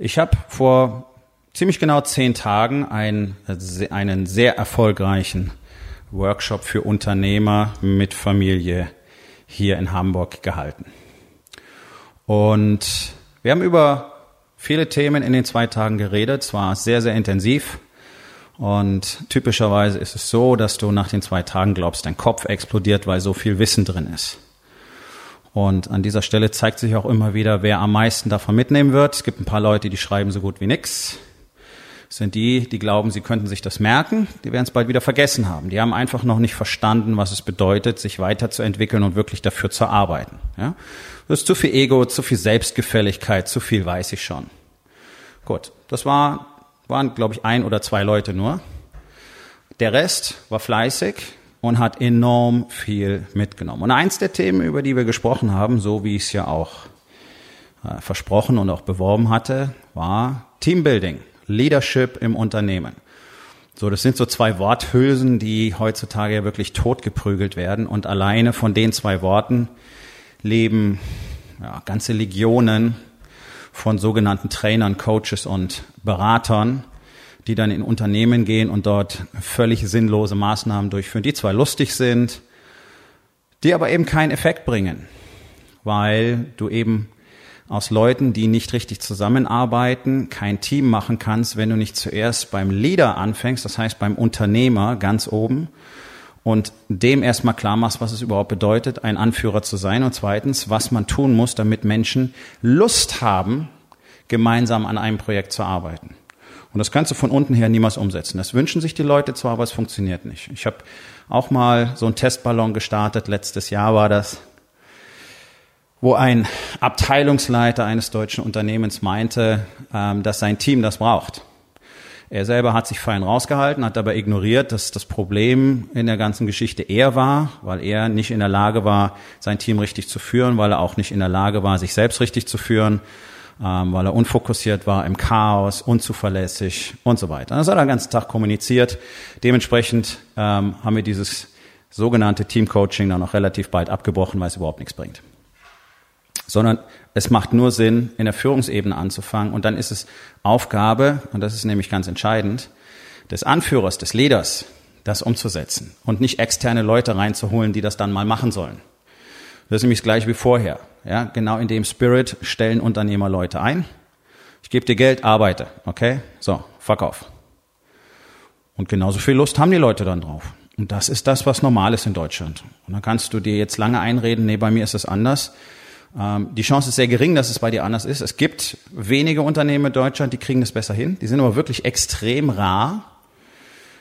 Ich habe vor ziemlich genau zehn Tagen einen, einen sehr erfolgreichen Workshop für Unternehmer mit Familie hier in Hamburg gehalten. Und wir haben über viele Themen in den zwei Tagen geredet. Es war sehr, sehr intensiv. Und typischerweise ist es so, dass du nach den zwei Tagen glaubst, dein Kopf explodiert, weil so viel Wissen drin ist. Und an dieser Stelle zeigt sich auch immer wieder, wer am meisten davon mitnehmen wird. Es gibt ein paar Leute, die schreiben so gut wie nix. Das sind die, die glauben, sie könnten sich das merken. Die werden es bald wieder vergessen haben. Die haben einfach noch nicht verstanden, was es bedeutet, sich weiterzuentwickeln und wirklich dafür zu arbeiten. Ja? Das ist zu viel Ego, zu viel Selbstgefälligkeit, zu viel weiß ich schon. Gut, das war, waren, glaube ich, ein oder zwei Leute nur. Der Rest war fleißig, und hat enorm viel mitgenommen. Und eins der Themen, über die wir gesprochen haben, so wie ich es ja auch äh, versprochen und auch beworben hatte, war Teambuilding, Leadership im Unternehmen. So, das sind so zwei Worthülsen, die heutzutage ja wirklich totgeprügelt werden und alleine von den zwei Worten leben ja, ganze Legionen von sogenannten Trainern, Coaches und Beratern, die dann in Unternehmen gehen und dort völlig sinnlose Maßnahmen durchführen, die zwar lustig sind, die aber eben keinen Effekt bringen, weil du eben aus Leuten, die nicht richtig zusammenarbeiten, kein Team machen kannst, wenn du nicht zuerst beim Leader anfängst, das heißt beim Unternehmer ganz oben und dem erstmal klar machst, was es überhaupt bedeutet, ein Anführer zu sein und zweitens, was man tun muss, damit Menschen Lust haben, gemeinsam an einem Projekt zu arbeiten. Und das kannst du von unten her niemals umsetzen. Das wünschen sich die Leute zwar, aber es funktioniert nicht. Ich habe auch mal so einen Testballon gestartet, letztes Jahr war das, wo ein Abteilungsleiter eines deutschen Unternehmens meinte, ähm, dass sein Team das braucht. Er selber hat sich fein rausgehalten, hat aber ignoriert, dass das Problem in der ganzen Geschichte er war, weil er nicht in der Lage war, sein Team richtig zu führen, weil er auch nicht in der Lage war, sich selbst richtig zu führen ähm, weil er unfokussiert war, im Chaos, unzuverlässig und so weiter. Das hat er den ganzen Tag kommuniziert. Dementsprechend ähm, haben wir dieses sogenannte Teamcoaching dann auch relativ bald abgebrochen, weil es überhaupt nichts bringt. Sondern es macht nur Sinn, in der Führungsebene anzufangen und dann ist es Aufgabe, und das ist nämlich ganz entscheidend, des Anführers, des Leaders, das umzusetzen und nicht externe Leute reinzuholen, die das dann mal machen sollen. Das ist nämlich das gleiche wie vorher. Ja, genau in dem Spirit stellen Unternehmer Leute ein. Ich gebe dir Geld, arbeite. Okay? So, fuck off. Und genauso viel Lust haben die Leute dann drauf. Und das ist das, was normal ist in Deutschland. Und dann kannst du dir jetzt lange einreden, nee, bei mir ist es anders. Ähm, die Chance ist sehr gering, dass es bei dir anders ist. Es gibt wenige Unternehmen in Deutschland, die kriegen das besser hin. Die sind aber wirklich extrem rar.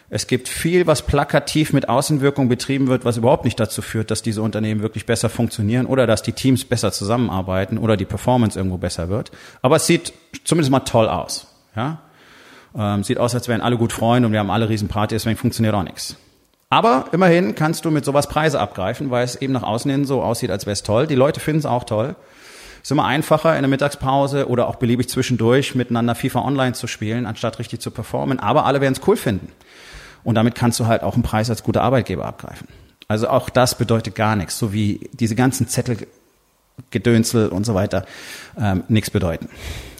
Es gibt viel, was plakativ mit Außenwirkung betrieben wird, was überhaupt nicht dazu führt, dass diese Unternehmen wirklich besser funktionieren oder dass die Teams besser zusammenarbeiten oder die Performance irgendwo besser wird. Aber es sieht zumindest mal toll aus. Ja? Ähm, sieht aus, als wären alle gut Freunde und wir haben alle Riesenparty, deswegen funktioniert auch nichts. Aber immerhin kannst du mit sowas Preise abgreifen, weil es eben nach außen hin so aussieht, als wäre es toll. Die Leute finden es auch toll. Es ist immer einfacher, in der Mittagspause oder auch beliebig zwischendurch miteinander FIFA Online zu spielen, anstatt richtig zu performen. Aber alle werden es cool finden. Und damit kannst du halt auch einen Preis als guter Arbeitgeber abgreifen. Also auch das bedeutet gar nichts, so wie diese ganzen Zettel, Gedönsel und so weiter ähm, nichts bedeuten.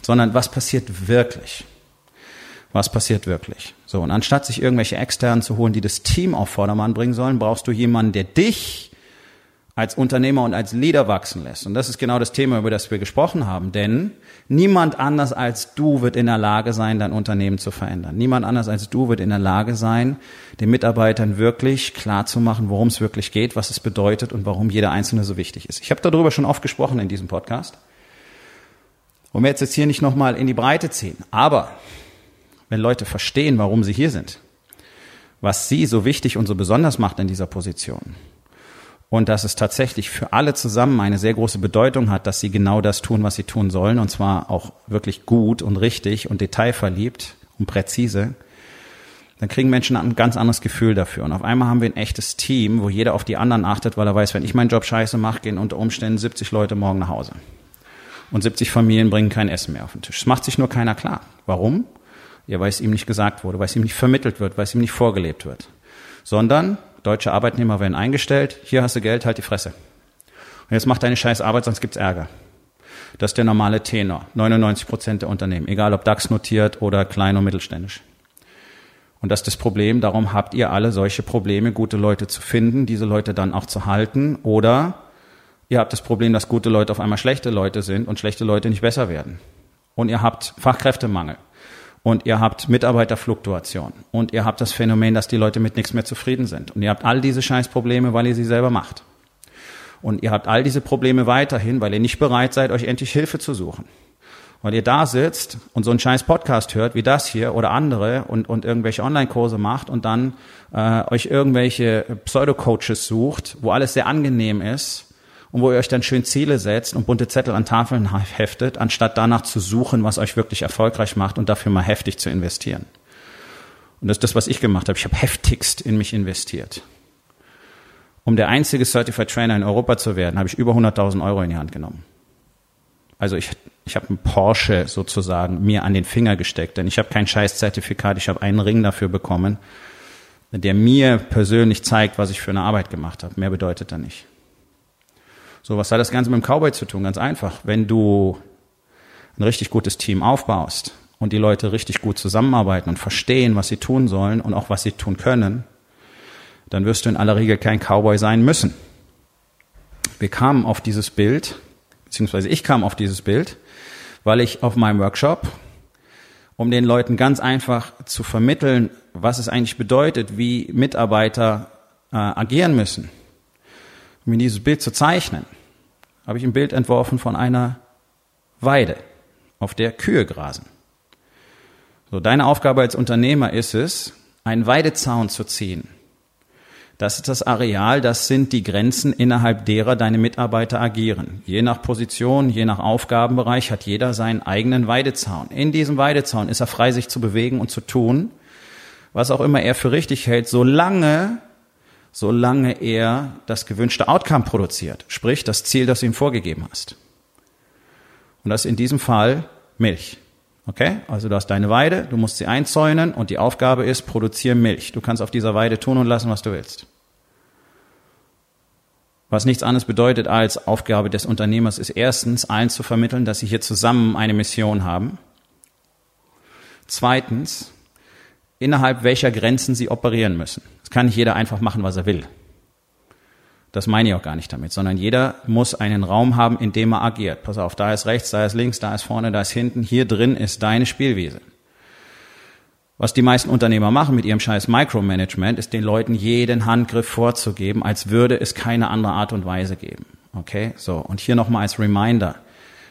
Sondern was passiert wirklich? Was passiert wirklich? So, und anstatt sich irgendwelche externen zu holen, die das Team auf Vordermann bringen sollen, brauchst du jemanden, der dich als Unternehmer und als Leader wachsen lässt. Und das ist genau das Thema, über das wir gesprochen haben. Denn niemand anders als du wird in der Lage sein, dein Unternehmen zu verändern. Niemand anders als du wird in der Lage sein, den Mitarbeitern wirklich klar zu machen, worum es wirklich geht, was es bedeutet und warum jeder Einzelne so wichtig ist. Ich habe darüber schon oft gesprochen in diesem Podcast. Und wir jetzt, jetzt hier nicht nochmal in die Breite ziehen. Aber wenn Leute verstehen, warum sie hier sind, was sie so wichtig und so besonders macht in dieser Position, und dass es tatsächlich für alle zusammen eine sehr große Bedeutung hat, dass sie genau das tun, was sie tun sollen, und zwar auch wirklich gut und richtig und detailverliebt und präzise, dann kriegen Menschen ein ganz anderes Gefühl dafür. Und auf einmal haben wir ein echtes Team, wo jeder auf die anderen achtet, weil er weiß, wenn ich meinen Job scheiße mache, gehen unter Umständen 70 Leute morgen nach Hause. Und 70 Familien bringen kein Essen mehr auf den Tisch. Das macht sich nur keiner klar. Warum? Ja, weil es ihm nicht gesagt wurde, weil es ihm nicht vermittelt wird, weil es ihm nicht vorgelebt wird. Sondern deutsche Arbeitnehmer werden eingestellt, hier hast du Geld, halt die Fresse. Und jetzt mach deine scheiß Arbeit, sonst gibt's Ärger. Das ist der normale Tenor. 99 Prozent der Unternehmen, egal ob DAX notiert oder klein und mittelständisch. Und das ist das Problem, darum habt ihr alle solche Probleme, gute Leute zu finden, diese Leute dann auch zu halten. Oder ihr habt das Problem, dass gute Leute auf einmal schlechte Leute sind und schlechte Leute nicht besser werden. Und ihr habt Fachkräftemangel. Und ihr habt Mitarbeiterfluktuation. Und ihr habt das Phänomen, dass die Leute mit nichts mehr zufrieden sind. Und ihr habt all diese Scheißprobleme, weil ihr sie selber macht. Und ihr habt all diese Probleme weiterhin, weil ihr nicht bereit seid, euch endlich Hilfe zu suchen weil ihr da sitzt und so einen scheiß Podcast hört wie das hier oder andere und, und irgendwelche Online-Kurse macht und dann äh, euch irgendwelche Pseudo-Coaches sucht, wo alles sehr angenehm ist und wo ihr euch dann schön Ziele setzt und bunte Zettel an Tafeln heftet, anstatt danach zu suchen, was euch wirklich erfolgreich macht und dafür mal heftig zu investieren. Und das ist das, was ich gemacht habe. Ich habe heftigst in mich investiert. Um der einzige Certified Trainer in Europa zu werden, habe ich über 100.000 Euro in die Hand genommen. Also ich, ich habe einen Porsche sozusagen mir an den Finger gesteckt, denn ich habe kein Scheißzertifikat, ich habe einen Ring dafür bekommen, der mir persönlich zeigt, was ich für eine Arbeit gemacht habe. Mehr bedeutet er nicht. So, was hat das Ganze mit dem Cowboy zu tun? Ganz einfach. Wenn du ein richtig gutes Team aufbaust und die Leute richtig gut zusammenarbeiten und verstehen, was sie tun sollen und auch was sie tun können, dann wirst du in aller Regel kein Cowboy sein müssen. Wir kamen auf dieses Bild, beziehungsweise ich kam auf dieses Bild, weil ich auf meinem Workshop, um den Leuten ganz einfach zu vermitteln, was es eigentlich bedeutet, wie Mitarbeiter äh, agieren müssen, um mir dieses Bild zu zeichnen, habe ich ein Bild entworfen von einer Weide, auf der Kühe grasen. So, deine Aufgabe als Unternehmer ist es, einen Weidezaun zu ziehen das ist das Areal, das sind die Grenzen, innerhalb derer deine Mitarbeiter agieren. Je nach Position, je nach Aufgabenbereich hat jeder seinen eigenen Weidezaun. In diesem Weidezaun ist er frei, sich zu bewegen und zu tun, was auch immer er für richtig hält, solange, solange er das gewünschte Outcome produziert. Sprich, das Ziel, das du ihm vorgegeben hast. Und das ist in diesem Fall Milch. Okay? Also du hast deine Weide, du musst sie einzäunen und die Aufgabe ist, produziere Milch. Du kannst auf dieser Weide tun und lassen, was du willst. Was nichts anderes bedeutet als Aufgabe des Unternehmers ist erstens, allen zu vermitteln, dass sie hier zusammen eine Mission haben. Zweitens, innerhalb welcher Grenzen sie operieren müssen. Es kann nicht jeder einfach machen, was er will. Das meine ich auch gar nicht damit, sondern jeder muss einen Raum haben, in dem er agiert. Pass auf, da ist rechts, da ist links, da ist vorne, da ist hinten. Hier drin ist deine Spielwiese. Was die meisten Unternehmer machen mit ihrem scheiß Micromanagement, ist den Leuten jeden Handgriff vorzugeben, als würde es keine andere Art und Weise geben. Okay? So. Und hier nochmal als Reminder.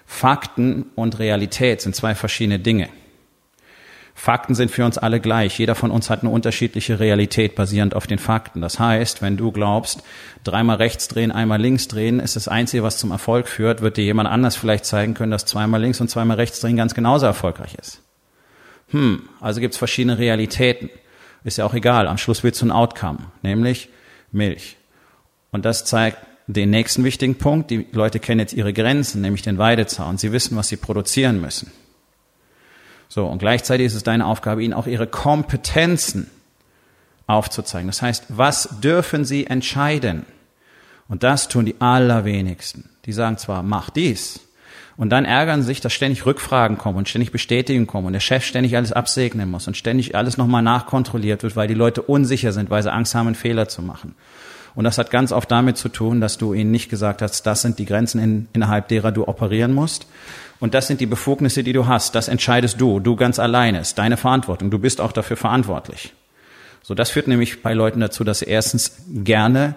Fakten und Realität sind zwei verschiedene Dinge. Fakten sind für uns alle gleich. Jeder von uns hat eine unterschiedliche Realität basierend auf den Fakten. Das heißt, wenn du glaubst, dreimal rechts drehen, einmal links drehen ist das Einzige, was zum Erfolg führt, wird dir jemand anders vielleicht zeigen können, dass zweimal links und zweimal rechts drehen ganz genauso erfolgreich ist. Hm, also gibt's verschiedene Realitäten. Ist ja auch egal. Am Schluss willst du ein Outcome, nämlich Milch. Und das zeigt den nächsten wichtigen Punkt. Die Leute kennen jetzt ihre Grenzen, nämlich den Weidezaun. Sie wissen, was sie produzieren müssen. So, und gleichzeitig ist es deine Aufgabe, ihnen auch ihre Kompetenzen aufzuzeigen. Das heißt, was dürfen sie entscheiden? Und das tun die allerwenigsten. Die sagen zwar, mach dies. Und dann ärgern sich, dass ständig Rückfragen kommen und ständig Bestätigungen kommen und der Chef ständig alles absegnen muss und ständig alles nochmal nachkontrolliert wird, weil die Leute unsicher sind, weil sie Angst haben, einen Fehler zu machen. Und das hat ganz oft damit zu tun, dass du ihnen nicht gesagt hast, das sind die Grenzen, in, innerhalb derer du operieren musst, und das sind die Befugnisse, die du hast. Das entscheidest du, du ganz alleine. Ist deine Verantwortung. Du bist auch dafür verantwortlich. So, das führt nämlich bei Leuten dazu, dass sie erstens gerne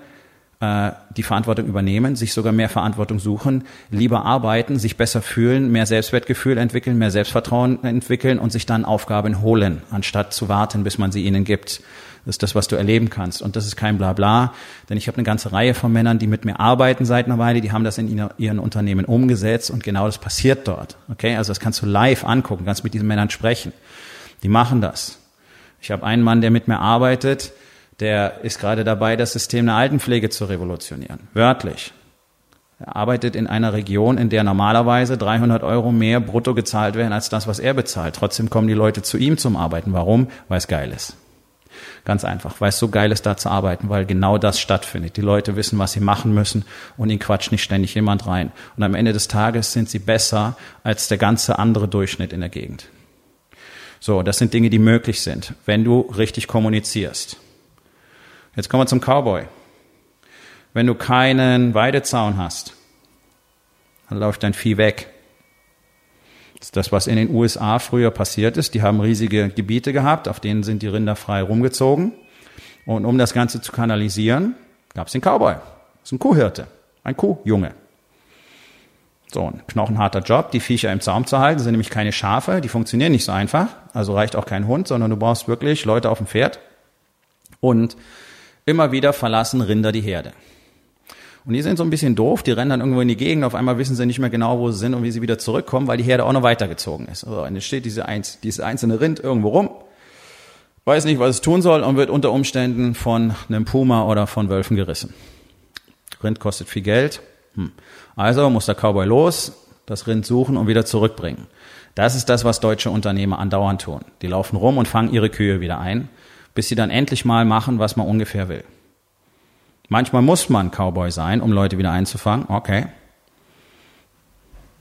äh, die Verantwortung übernehmen, sich sogar mehr Verantwortung suchen, lieber arbeiten, sich besser fühlen, mehr Selbstwertgefühl entwickeln, mehr Selbstvertrauen entwickeln und sich dann Aufgaben holen, anstatt zu warten, bis man sie ihnen gibt. Das ist das, was du erleben kannst. Und das ist kein Blabla, denn ich habe eine ganze Reihe von Männern, die mit mir arbeiten seit einer Weile, die haben das in ihren Unternehmen umgesetzt und genau das passiert dort. Okay, also das kannst du live angucken, kannst mit diesen Männern sprechen. Die machen das. Ich habe einen Mann, der mit mir arbeitet, der ist gerade dabei, das System der Altenpflege zu revolutionieren. Wörtlich. Er arbeitet in einer Region, in der normalerweise 300 Euro mehr brutto gezahlt werden als das, was er bezahlt. Trotzdem kommen die Leute zu ihm zum Arbeiten. Warum? Weil es geil ist. Ganz einfach, weil es so geil ist, da zu arbeiten, weil genau das stattfindet. Die Leute wissen, was sie machen müssen und ihnen quatscht nicht ständig jemand rein. Und am Ende des Tages sind sie besser als der ganze andere Durchschnitt in der Gegend. So, das sind Dinge, die möglich sind, wenn du richtig kommunizierst. Jetzt kommen wir zum Cowboy. Wenn du keinen Weidezaun hast, dann läuft dein Vieh weg. Das was in den USA früher passiert ist. Die haben riesige Gebiete gehabt, auf denen sind die Rinder frei rumgezogen. Und um das Ganze zu kanalisieren, gab es den Cowboy. Das ist ein Kuhhirte, ein Kuhjunge. So, ein knochenharter Job, die Viecher im Zaum zu halten, sind nämlich keine Schafe, die funktionieren nicht so einfach. Also reicht auch kein Hund, sondern du brauchst wirklich Leute auf dem Pferd. Und Immer wieder verlassen Rinder die Herde. Und die sind so ein bisschen doof, die rennen dann irgendwo in die Gegend, auf einmal wissen sie nicht mehr genau, wo sie sind und wie sie wieder zurückkommen, weil die Herde auch noch weitergezogen ist. So, und jetzt steht diese, eins, diese einzelne Rind irgendwo rum, weiß nicht, was es tun soll und wird unter Umständen von einem Puma oder von Wölfen gerissen. Rind kostet viel Geld. Hm. Also muss der Cowboy los, das Rind suchen und wieder zurückbringen. Das ist das, was deutsche Unternehmer andauernd tun. Die laufen rum und fangen ihre Kühe wieder ein bis sie dann endlich mal machen, was man ungefähr will. Manchmal muss man Cowboy sein, um Leute wieder einzufangen. Okay.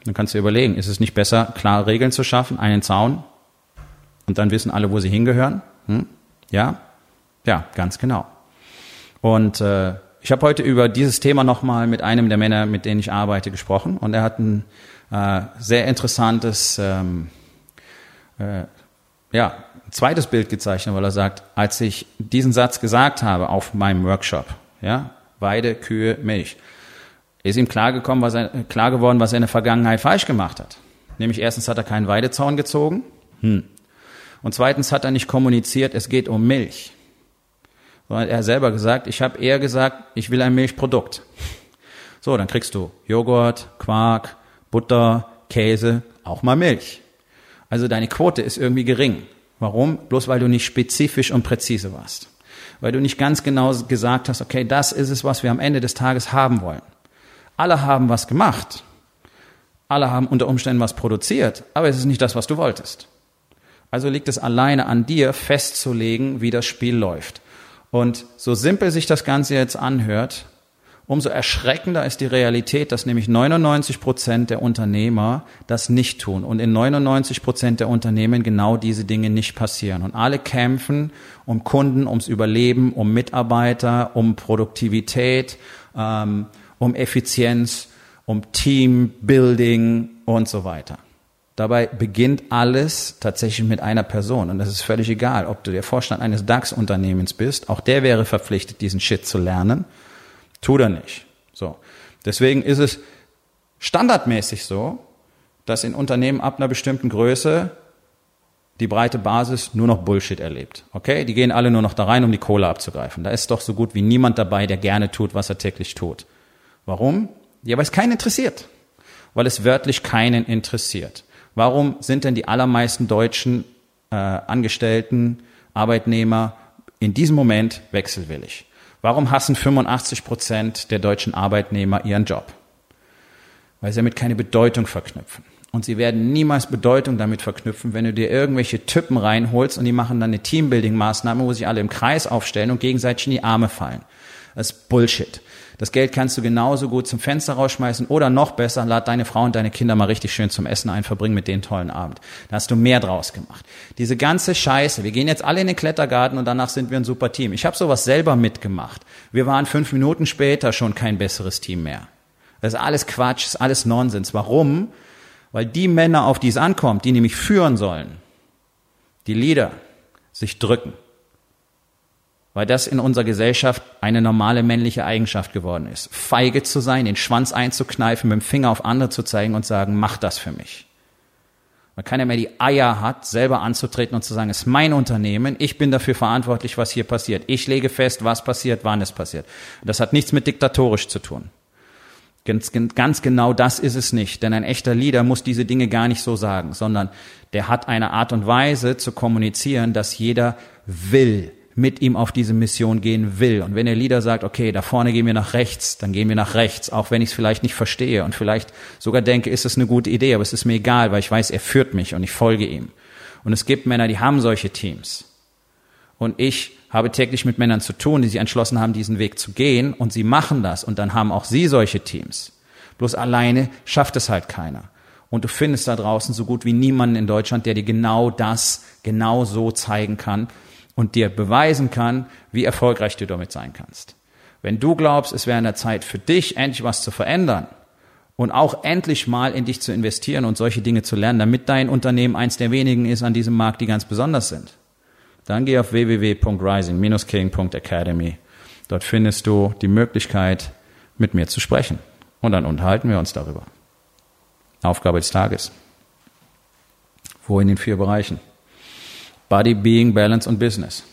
Dann kannst du überlegen, ist es nicht besser, klare Regeln zu schaffen, einen Zaun und dann wissen alle, wo sie hingehören? Hm? Ja? Ja, ganz genau. Und äh, ich habe heute über dieses Thema nochmal mit einem der Männer, mit denen ich arbeite, gesprochen und er hat ein äh, sehr interessantes ähm, äh, ja, zweites Bild gezeichnet, weil er sagt, als ich diesen Satz gesagt habe auf meinem Workshop, ja, Weide, Kühe, Milch, ist ihm klar gekommen, was er, klar geworden, was er in der Vergangenheit falsch gemacht hat. Nämlich erstens hat er keinen Weidezaun gezogen, hm. und zweitens hat er nicht kommuniziert, es geht um Milch. Sondern er hat selber gesagt, ich habe eher gesagt, ich will ein Milchprodukt. So, dann kriegst du Joghurt, Quark, Butter, Käse, auch mal Milch. Also deine Quote ist irgendwie gering. Warum? Bloß weil du nicht spezifisch und präzise warst. Weil du nicht ganz genau gesagt hast, okay, das ist es, was wir am Ende des Tages haben wollen. Alle haben was gemacht. Alle haben unter Umständen was produziert, aber es ist nicht das, was du wolltest. Also liegt es alleine an dir, festzulegen, wie das Spiel läuft. Und so simpel sich das Ganze jetzt anhört, Umso erschreckender ist die Realität, dass nämlich 99 Prozent der Unternehmer das nicht tun und in 99 Prozent der Unternehmen genau diese Dinge nicht passieren. Und alle kämpfen um Kunden, ums Überleben, um Mitarbeiter, um Produktivität, ähm, um Effizienz, um Teambuilding und so weiter. Dabei beginnt alles tatsächlich mit einer Person. Und das ist völlig egal, ob du der Vorstand eines DAX-Unternehmens bist. Auch der wäre verpflichtet, diesen Shit zu lernen. Tut er nicht. So. Deswegen ist es standardmäßig so, dass in Unternehmen ab einer bestimmten Größe die breite Basis nur noch Bullshit erlebt. Okay? Die gehen alle nur noch da rein, um die Kohle abzugreifen. Da ist doch so gut wie niemand dabei, der gerne tut, was er täglich tut. Warum? Ja, weil es keinen interessiert. Weil es wörtlich keinen interessiert. Warum sind denn die allermeisten deutschen äh, Angestellten, Arbeitnehmer in diesem Moment wechselwillig? Warum hassen 85 Prozent der deutschen Arbeitnehmer ihren Job? Weil sie damit keine Bedeutung verknüpfen. Und sie werden niemals Bedeutung damit verknüpfen, wenn du dir irgendwelche Typen reinholst und die machen dann eine Teambuilding-Maßnahme, wo sich alle im Kreis aufstellen und gegenseitig in die Arme fallen. Das ist Bullshit. Das Geld kannst du genauso gut zum Fenster rausschmeißen oder noch besser, lad deine Frau und deine Kinder mal richtig schön zum Essen ein, verbring mit denen tollen Abend. Da hast du mehr draus gemacht. Diese ganze Scheiße, wir gehen jetzt alle in den Klettergarten und danach sind wir ein super Team. Ich habe sowas selber mitgemacht. Wir waren fünf Minuten später schon kein besseres Team mehr. Das ist alles Quatsch, ist alles Nonsens. Warum? Weil die Männer, auf die es ankommt, die nämlich führen sollen, die Leader, sich drücken. Weil das in unserer Gesellschaft eine normale männliche Eigenschaft geworden ist. Feige zu sein, den Schwanz einzukneifen, mit dem Finger auf andere zu zeigen und sagen, mach das für mich. Weil keiner mehr die Eier hat, selber anzutreten und zu sagen, es ist mein Unternehmen, ich bin dafür verantwortlich, was hier passiert. Ich lege fest, was passiert, wann es passiert. Das hat nichts mit diktatorisch zu tun. Ganz, ganz genau das ist es nicht, denn ein echter Leader muss diese Dinge gar nicht so sagen, sondern der hat eine Art und Weise zu kommunizieren, dass jeder will, mit ihm auf diese Mission gehen will. Und wenn der Leader sagt, okay, da vorne gehen wir nach rechts, dann gehen wir nach rechts, auch wenn ich es vielleicht nicht verstehe und vielleicht sogar denke, ist es eine gute Idee, aber es ist mir egal, weil ich weiß, er führt mich und ich folge ihm. Und es gibt Männer, die haben solche Teams. Und ich habe täglich mit Männern zu tun, die sich entschlossen haben, diesen Weg zu gehen und sie machen das und dann haben auch sie solche Teams. Bloß alleine schafft es halt keiner. Und du findest da draußen so gut wie niemanden in Deutschland, der dir genau das genau so zeigen kann, und dir beweisen kann, wie erfolgreich du damit sein kannst. Wenn du glaubst, es wäre an der Zeit für dich, endlich was zu verändern und auch endlich mal in dich zu investieren und solche Dinge zu lernen, damit dein Unternehmen eins der wenigen ist an diesem Markt, die ganz besonders sind, dann geh auf www.rising-king.academy. Dort findest du die Möglichkeit, mit mir zu sprechen. Und dann unterhalten wir uns darüber. Aufgabe des Tages. Wo in den vier Bereichen? Body, Being, Balance und Business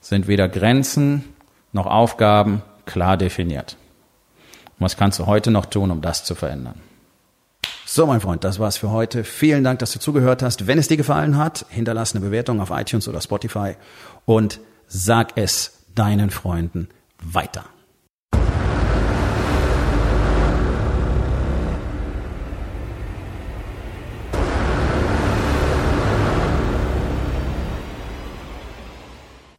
sind weder Grenzen noch Aufgaben klar definiert. Was kannst du heute noch tun, um das zu verändern? So, mein Freund, das war's für heute. Vielen Dank, dass du zugehört hast. Wenn es dir gefallen hat, hinterlass eine Bewertung auf iTunes oder Spotify und sag es deinen Freunden weiter.